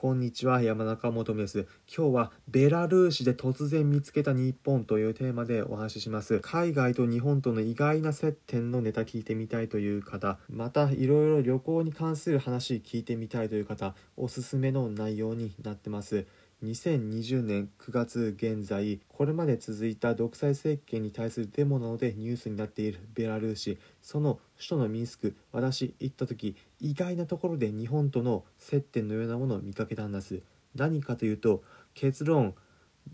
こんにちは山中元です今日はベラルーシで突然見つけた日本というテーマでお話しします。海外と日本との意外な接点のネタ聞いてみたいという方。またいろいろ旅行に関する話聞いてみたいという方おすすめの内容になってます。2020年9月現在これまで続いた独裁政権に対するデモなどでニュースになっているベラルーシ。その首都のミンスク私行った時意外なところで日本との接点のようなものを見かけたんです。何かというと結論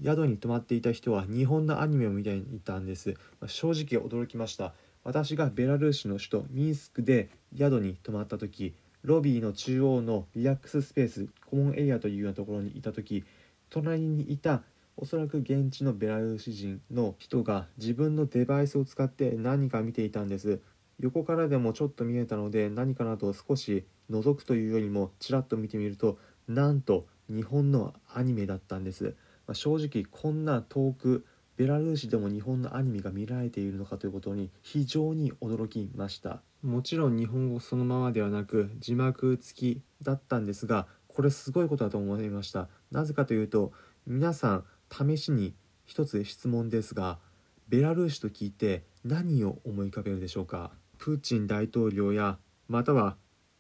宿に泊まっていた人は日本のアニメを見ていたんです、ま、正直驚きました。私がベラルーシの首都ミンスクで宿に泊まった時ロビーの中央のリラックススペースコモンエリアというようなところにいた時隣にいたおそらく現地のベラルーシ人の人が自分のデバイスを使って何か見ていたんです。横からでもちょっと見えたので何かなと少し覗くというよりもちらっと見てみるとなんと日本のアニメだったんです、まあ、正直こんな遠くベラルーシでも日本のアニメが見られているのかということに非常に驚きました。もちろん日本語そのままではなく字幕付きだったんですがこれすごいことだと思いました。なぜかというと皆さん試しに一つ質問ですがベラルーシと聞いて何を思い浮かべるでしょうか？プーチン大統領やまたは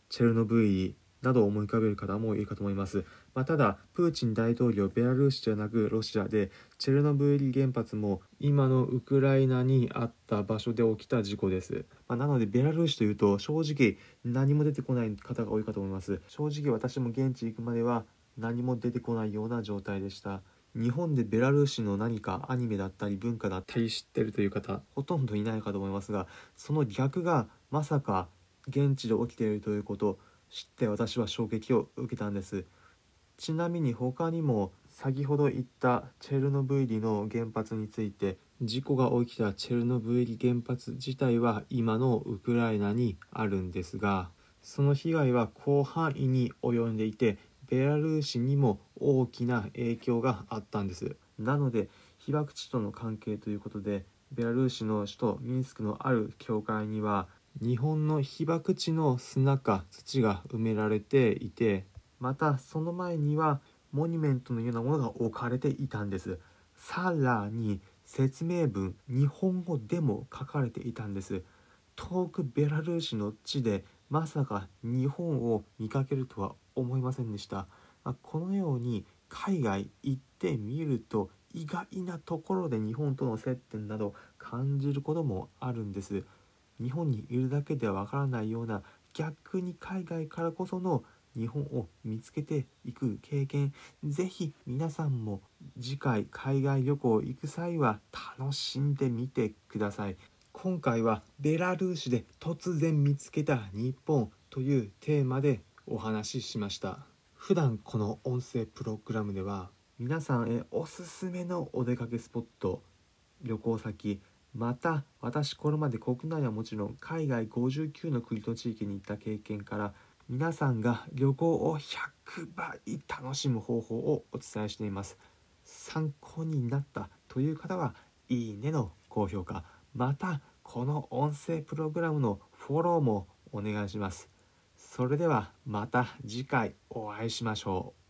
チェルノブイリなどを思い浮かべる方もいるかと思います、まあ、ただプーチン大統領ベラルーシじゃなくロシアでチェルノブイリ原発も今のウクライナにあった場所で起きた事故です、まあ、なのでベラルーシというと正直何も出てこない方が多いかと思います。正直私も現地行くまでは何も出てこないような状態でした。日本でベラルーシの何かアニメだったり文化だったり知ってるという方ほとんどいないかと思いますがその逆がまさか現地で起きているということ。知って私は衝撃を受けたんです。ちなみに他にも先ほど言ったチェルノブイリの原発について事故が起きたチェルノブイリ原発自体は今のウクライナにあるんですがその被害は広範囲に及んでいてベラルーシにも大きな影響があったんです。なので被爆地との関係ということでベラルーシの首都ミンスクのある教会には日本の被爆地の砂か土が埋められていてまたその前にはモニュメントのようなものが置かれていたんです。さらに説明文日本語でも書かれていたんです。遠くベラルーシの地でまさか日本を見かけるとは思いませんでした、まあ、このように海外行ってみると意外なところで日本との接点など感じることもあるんです。日本にいるだけではわからないような逆に海外からこその日本を見つけていく経験ぜひ皆さんも次回海外旅行行く際は楽しんでみてください。今回はベラルーシで突然見つけた日本というテーマでお話ししました。普段この音声プログラムでは皆さんへおすすめのお出かけスポット旅行先また私これまで国内はもちろん海外59の国と地域に行った経験から皆さんが旅行を100倍楽しむ方法をお伝えしています。参考になったという方はいいねの高評価。またこの音声プログラムのフォローもお願いします。それではまた次回お会いしましょう。